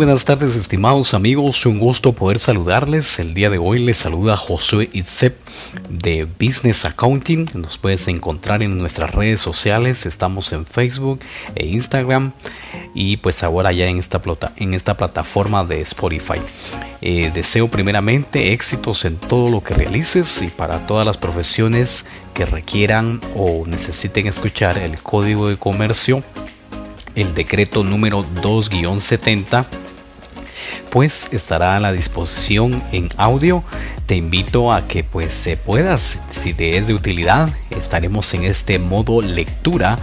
buenas tardes estimados amigos, un gusto poder saludarles. El día de hoy les saluda Josué Itzep de Business Accounting. Nos puedes encontrar en nuestras redes sociales, estamos en Facebook e Instagram y pues ahora ya en esta, en esta plataforma de Spotify. Eh, deseo primeramente éxitos en todo lo que realices y para todas las profesiones que requieran o necesiten escuchar el código de comercio el decreto número 2-70 pues estará a la disposición en audio. Te invito a que pues se puedas, si te es de utilidad, estaremos en este modo lectura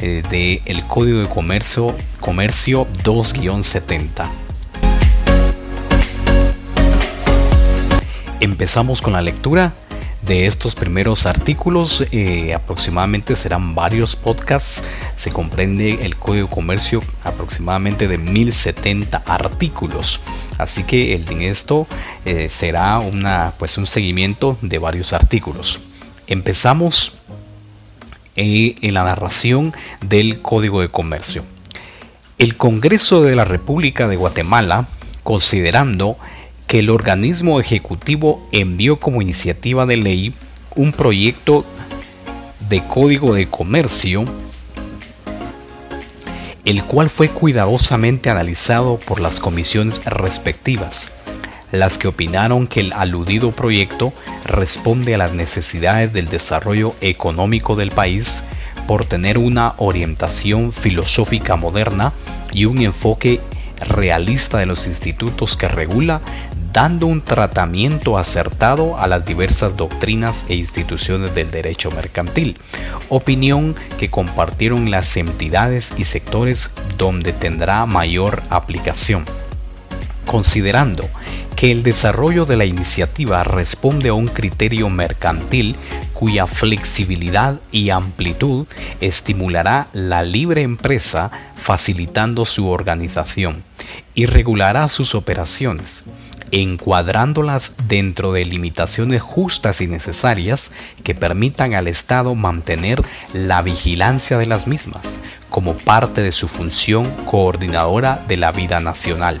eh, de el código de comercio comercio 2-70. Empezamos con la lectura de estos primeros artículos. Eh, aproximadamente serán varios podcasts. Se comprende el código de comercio aproximadamente de 1070 artículos. Así que el, en esto eh, será una, pues un seguimiento de varios artículos. Empezamos eh, en la narración del código de comercio. El Congreso de la República de Guatemala, considerando que el organismo ejecutivo envió como iniciativa de ley un proyecto de código de comercio, el cual fue cuidadosamente analizado por las comisiones respectivas, las que opinaron que el aludido proyecto responde a las necesidades del desarrollo económico del país por tener una orientación filosófica moderna y un enfoque realista de los institutos que regula dando un tratamiento acertado a las diversas doctrinas e instituciones del derecho mercantil, opinión que compartieron las entidades y sectores donde tendrá mayor aplicación. Considerando que el desarrollo de la iniciativa responde a un criterio mercantil cuya flexibilidad y amplitud estimulará la libre empresa facilitando su organización y regulará sus operaciones, encuadrándolas dentro de limitaciones justas y necesarias que permitan al Estado mantener la vigilancia de las mismas como parte de su función coordinadora de la vida nacional.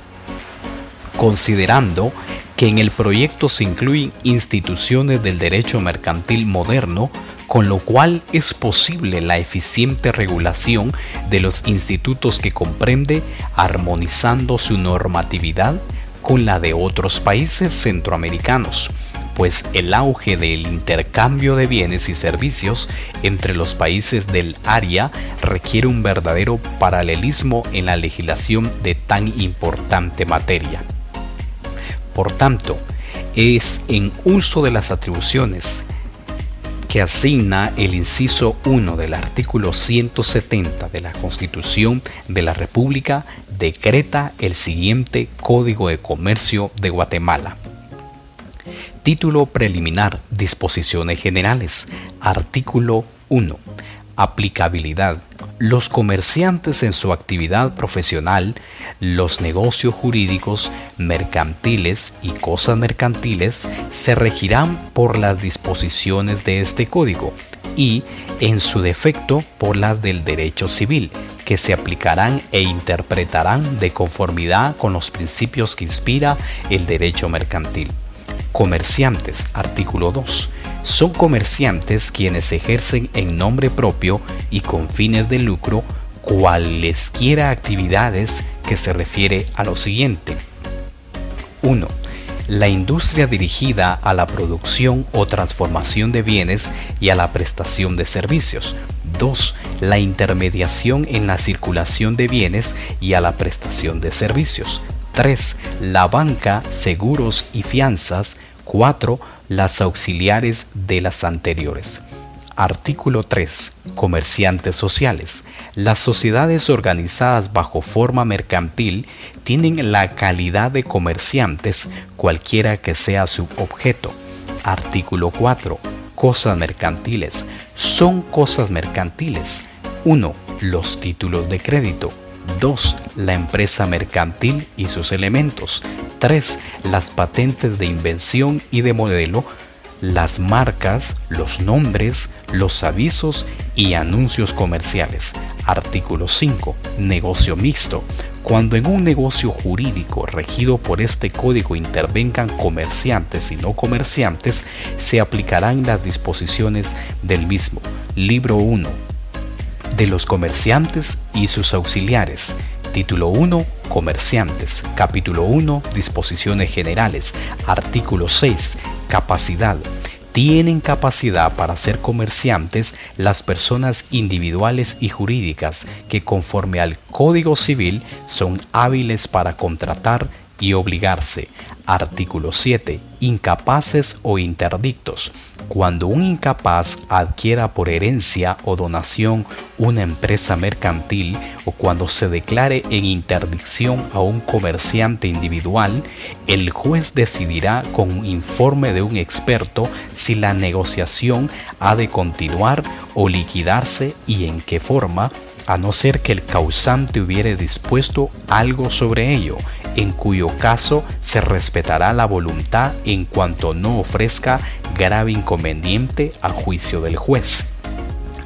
Considerando que en el proyecto se incluyen instituciones del derecho mercantil moderno, con lo cual es posible la eficiente regulación de los institutos que comprende, armonizando su normatividad con la de otros países centroamericanos, pues el auge del intercambio de bienes y servicios entre los países del área requiere un verdadero paralelismo en la legislación de tan importante materia. Por tanto, es en uso de las atribuciones que asigna el inciso 1 del artículo 170 de la Constitución de la República decreta el siguiente Código de Comercio de Guatemala. Título preliminar, disposiciones generales. Artículo 1. Aplicabilidad. Los comerciantes en su actividad profesional, los negocios jurídicos, mercantiles y cosas mercantiles se regirán por las disposiciones de este código y, en su defecto, por las del derecho civil, que se aplicarán e interpretarán de conformidad con los principios que inspira el derecho mercantil. Comerciantes, artículo 2. Son comerciantes quienes ejercen en nombre propio y con fines de lucro cualesquiera actividades que se refiere a lo siguiente. 1 la industria dirigida a la producción o transformación de bienes y a la prestación de servicios. 2. La intermediación en la circulación de bienes y a la prestación de servicios. 3. La banca, seguros y fianzas. 4. Las auxiliares de las anteriores. Artículo 3. Comerciantes sociales. Las sociedades organizadas bajo forma mercantil tienen la calidad de comerciantes cualquiera que sea su objeto. Artículo 4. Cosas mercantiles. Son cosas mercantiles. 1. Los títulos de crédito. 2. La empresa mercantil y sus elementos. 3. Las patentes de invención y de modelo las marcas, los nombres, los avisos y anuncios comerciales. Artículo 5. Negocio mixto. Cuando en un negocio jurídico regido por este código intervengan comerciantes y no comerciantes, se aplicarán las disposiciones del mismo. Libro 1. De los comerciantes y sus auxiliares. Título 1. Comerciantes. Capítulo 1. Disposiciones generales. Artículo 6. Capacidad tienen capacidad para ser comerciantes las personas individuales y jurídicas que conforme al Código Civil son hábiles para contratar y obligarse. Artículo 7. Incapaces o interdictos. Cuando un incapaz adquiera por herencia o donación una empresa mercantil o cuando se declare en interdicción a un comerciante individual, el juez decidirá con informe de un experto si la negociación ha de continuar o liquidarse y en qué forma, a no ser que el causante hubiere dispuesto algo sobre ello en cuyo caso se respetará la voluntad en cuanto no ofrezca grave inconveniente a juicio del juez.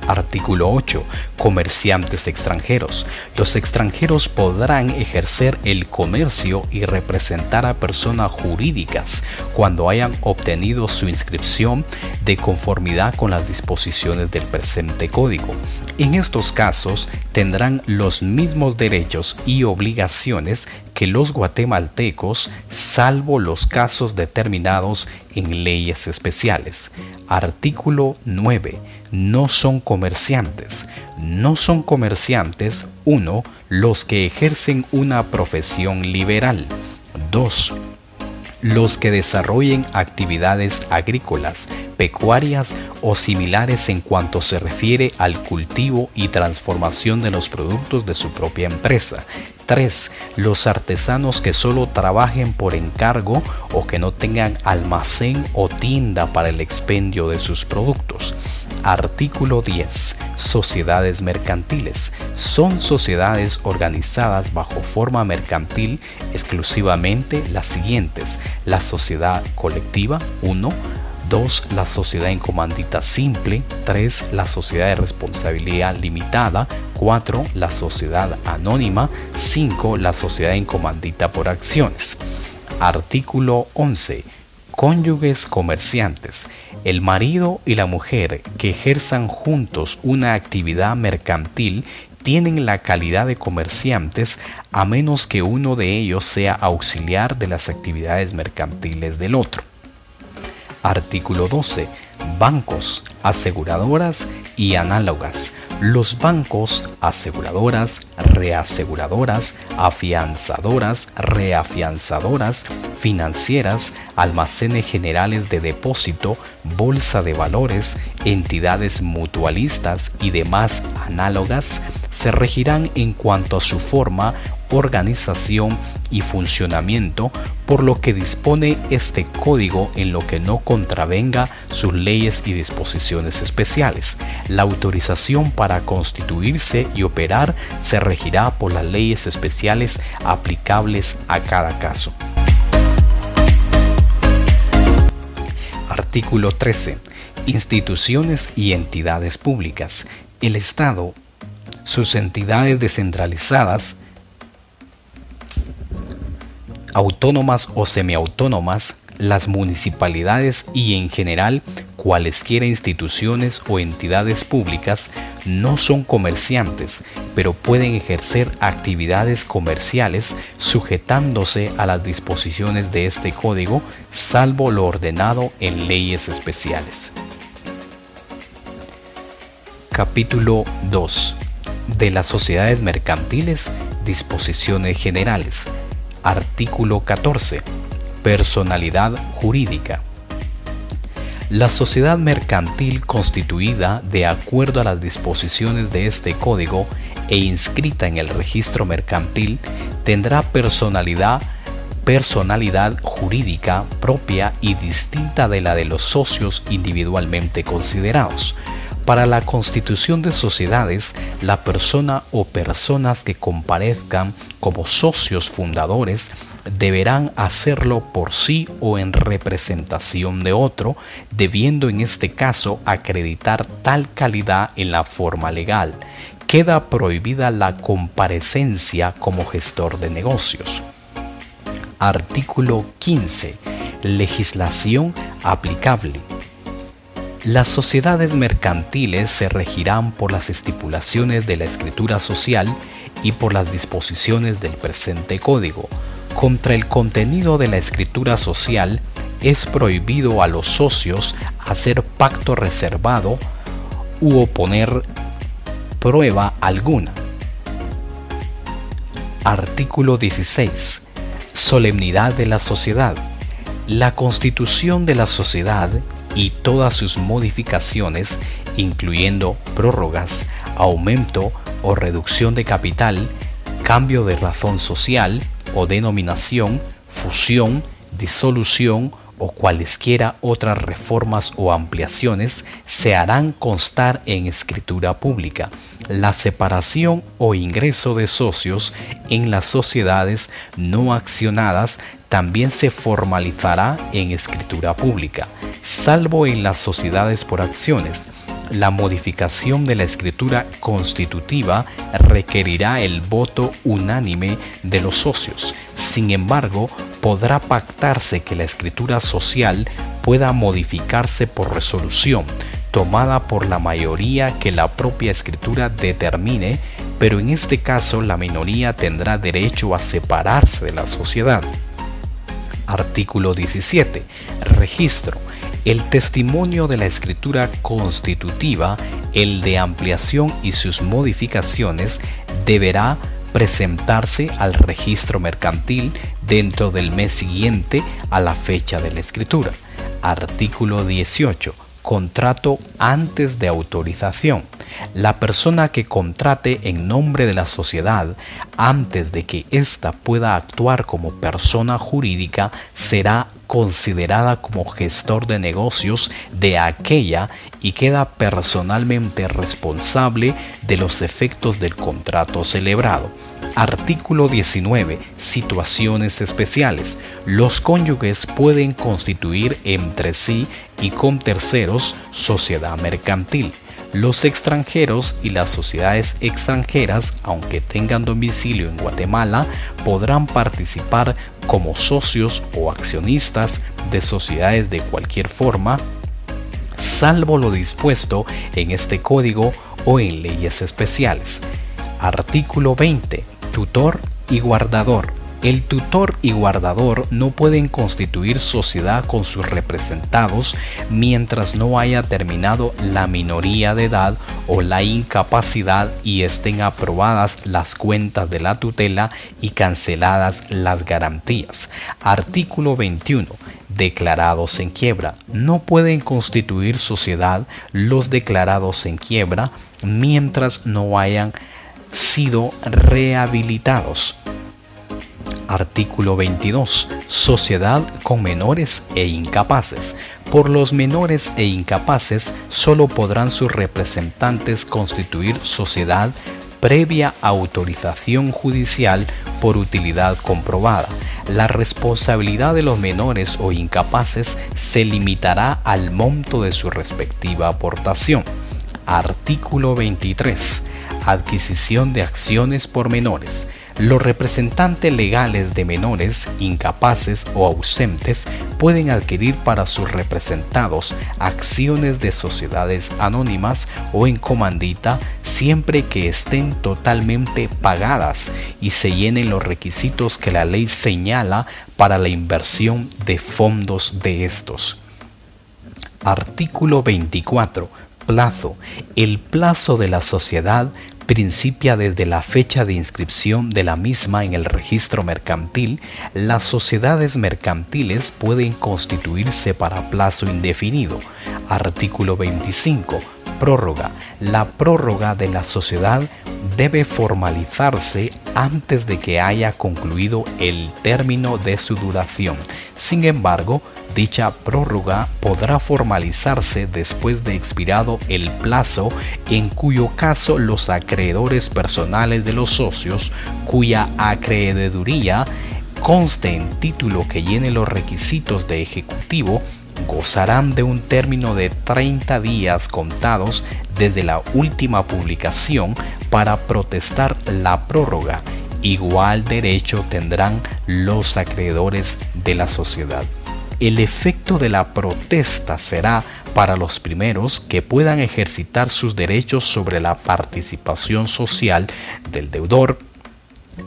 Artículo 8. Comerciantes extranjeros. Los extranjeros podrán ejercer el comercio y representar a personas jurídicas cuando hayan obtenido su inscripción de conformidad con las disposiciones del presente código. En estos casos tendrán los mismos derechos y obligaciones que los guatemaltecos, salvo los casos determinados en leyes especiales. Artículo 9. No son comerciantes. No son comerciantes 1. Los que ejercen una profesión liberal. 2 los que desarrollen actividades agrícolas, pecuarias o similares en cuanto se refiere al cultivo y transformación de los productos de su propia empresa. 3. Los artesanos que solo trabajen por encargo o que no tengan almacén o tienda para el expendio de sus productos. Artículo 10. Sociedades mercantiles. Son sociedades organizadas bajo forma mercantil exclusivamente las siguientes. La sociedad colectiva 1. 2. La sociedad en comandita simple. 3. La sociedad de responsabilidad limitada. 4. La sociedad anónima. 5. La sociedad en comandita por acciones. Artículo 11. Cónyuges comerciantes el marido y la mujer que ejerzan juntos una actividad mercantil tienen la calidad de comerciantes a menos que uno de ellos sea auxiliar de las actividades mercantiles del otro. Artículo 12. Bancos, aseguradoras y análogas los bancos, aseguradoras, reaseguradoras, afianzadoras, reafianzadoras, financieras, almacenes generales de depósito, bolsa de valores, entidades mutualistas y demás análogas se regirán en cuanto a su forma, organización y funcionamiento, por lo que dispone este código en lo que no contravenga sus leyes y disposiciones especiales. La autorización para constituirse y operar se regirá por las leyes especiales aplicables a cada caso. Artículo 13. Instituciones y entidades públicas. El Estado, sus entidades descentralizadas, autónomas o semiautónomas, las municipalidades y en general cualesquiera instituciones o entidades públicas no son comerciantes, pero pueden ejercer actividades comerciales sujetándose a las disposiciones de este código, salvo lo ordenado en leyes especiales. Capítulo 2. De las sociedades mercantiles, disposiciones generales. Artículo 14. Personalidad jurídica. La sociedad mercantil constituida de acuerdo a las disposiciones de este código e inscrita en el registro mercantil tendrá personalidad personalidad jurídica propia y distinta de la de los socios individualmente considerados. Para la constitución de sociedades, la persona o personas que comparezcan como socios fundadores deberán hacerlo por sí o en representación de otro, debiendo en este caso acreditar tal calidad en la forma legal. queda prohibida la comparecencia como gestor de negocios. Artículo 15. Legislación aplicable. Las sociedades mercantiles se regirán por las estipulaciones de la escritura social y por las disposiciones del presente código. Contra el contenido de la escritura social es prohibido a los socios hacer pacto reservado u oponer prueba alguna. Artículo 16. Solemnidad de la sociedad. La constitución de la sociedad y todas sus modificaciones, incluyendo prórrogas, aumento o reducción de capital, cambio de razón social o denominación, fusión, disolución o cualesquiera otras reformas o ampliaciones se harán constar en escritura pública. La separación o ingreso de socios en las sociedades no accionadas también se formalizará en escritura pública, salvo en las sociedades por acciones. La modificación de la escritura constitutiva requerirá el voto unánime de los socios. Sin embargo, podrá pactarse que la escritura social pueda modificarse por resolución, tomada por la mayoría que la propia escritura determine, pero en este caso la minoría tendrá derecho a separarse de la sociedad. Artículo 17. Registro. El testimonio de la escritura constitutiva, el de ampliación y sus modificaciones deberá presentarse al registro mercantil dentro del mes siguiente a la fecha de la escritura. Artículo 18. Contrato antes de autorización. La persona que contrate en nombre de la sociedad antes de que ésta pueda actuar como persona jurídica será considerada como gestor de negocios de aquella y queda personalmente responsable de los efectos del contrato celebrado. Artículo 19. Situaciones especiales. Los cónyuges pueden constituir entre sí y con terceros sociedad mercantil. Los extranjeros y las sociedades extranjeras, aunque tengan domicilio en Guatemala, podrán participar como socios o accionistas de sociedades de cualquier forma, salvo lo dispuesto en este código o en leyes especiales. Artículo 20 tutor y guardador. El tutor y guardador no pueden constituir sociedad con sus representados mientras no haya terminado la minoría de edad o la incapacidad y estén aprobadas las cuentas de la tutela y canceladas las garantías. Artículo 21 declarados en quiebra. No pueden constituir sociedad los declarados en quiebra mientras no hayan sido rehabilitados. Artículo 22. Sociedad con menores e incapaces. Por los menores e incapaces solo podrán sus representantes constituir sociedad previa autorización judicial por utilidad comprobada. La responsabilidad de los menores o incapaces se limitará al monto de su respectiva aportación. Artículo 23 adquisición de acciones por menores. Los representantes legales de menores incapaces o ausentes pueden adquirir para sus representados acciones de sociedades anónimas o en comandita siempre que estén totalmente pagadas y se llenen los requisitos que la ley señala para la inversión de fondos de estos. Artículo 24. Plazo. El plazo de la sociedad principia desde la fecha de inscripción de la misma en el registro mercantil, las sociedades mercantiles pueden constituirse para plazo indefinido. Artículo 25. Prórroga. La prórroga de la sociedad debe formalizarse antes de que haya concluido el término de su duración. Sin embargo, Dicha prórroga podrá formalizarse después de expirado el plazo en cuyo caso los acreedores personales de los socios cuya acreeduría conste en título que llene los requisitos de ejecutivo gozarán de un término de 30 días contados desde la última publicación para protestar la prórroga. Igual derecho tendrán los acreedores de la sociedad. El efecto de la protesta será para los primeros que puedan ejercitar sus derechos sobre la participación social del deudor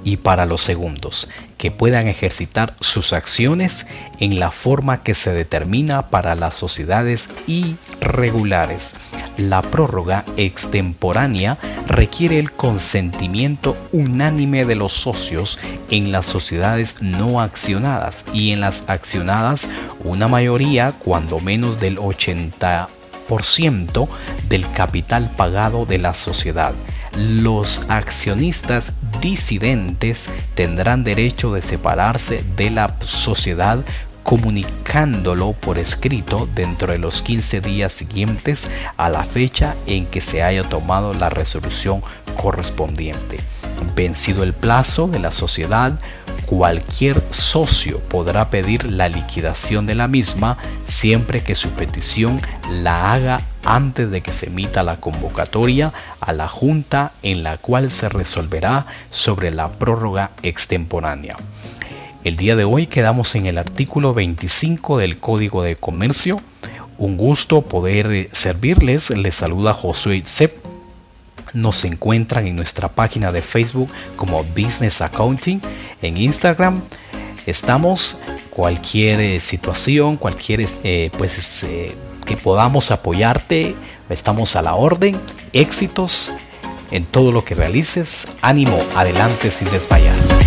y para los segundos que puedan ejercitar sus acciones en la forma que se determina para las sociedades irregulares. La prórroga extemporánea requiere el consentimiento unánime de los socios en las sociedades no accionadas y en las accionadas una mayoría cuando menos del 80% del capital pagado de la sociedad. Los accionistas disidentes tendrán derecho de separarse de la sociedad comunicándolo por escrito dentro de los 15 días siguientes a la fecha en que se haya tomado la resolución correspondiente. Vencido el plazo de la sociedad, cualquier socio podrá pedir la liquidación de la misma siempre que su petición la haga antes de que se emita la convocatoria a la Junta en la cual se resolverá sobre la prórroga extemporánea. El día de hoy quedamos en el artículo 25 del Código de Comercio. Un gusto poder servirles. Les saluda Josué Sepp. Nos encuentran en nuestra página de Facebook como Business Accounting. En Instagram estamos. Cualquier eh, situación, cualquier eh, pues eh, que podamos apoyarte, estamos a la orden. Éxitos en todo lo que realices. Ánimo, adelante sin desmayar.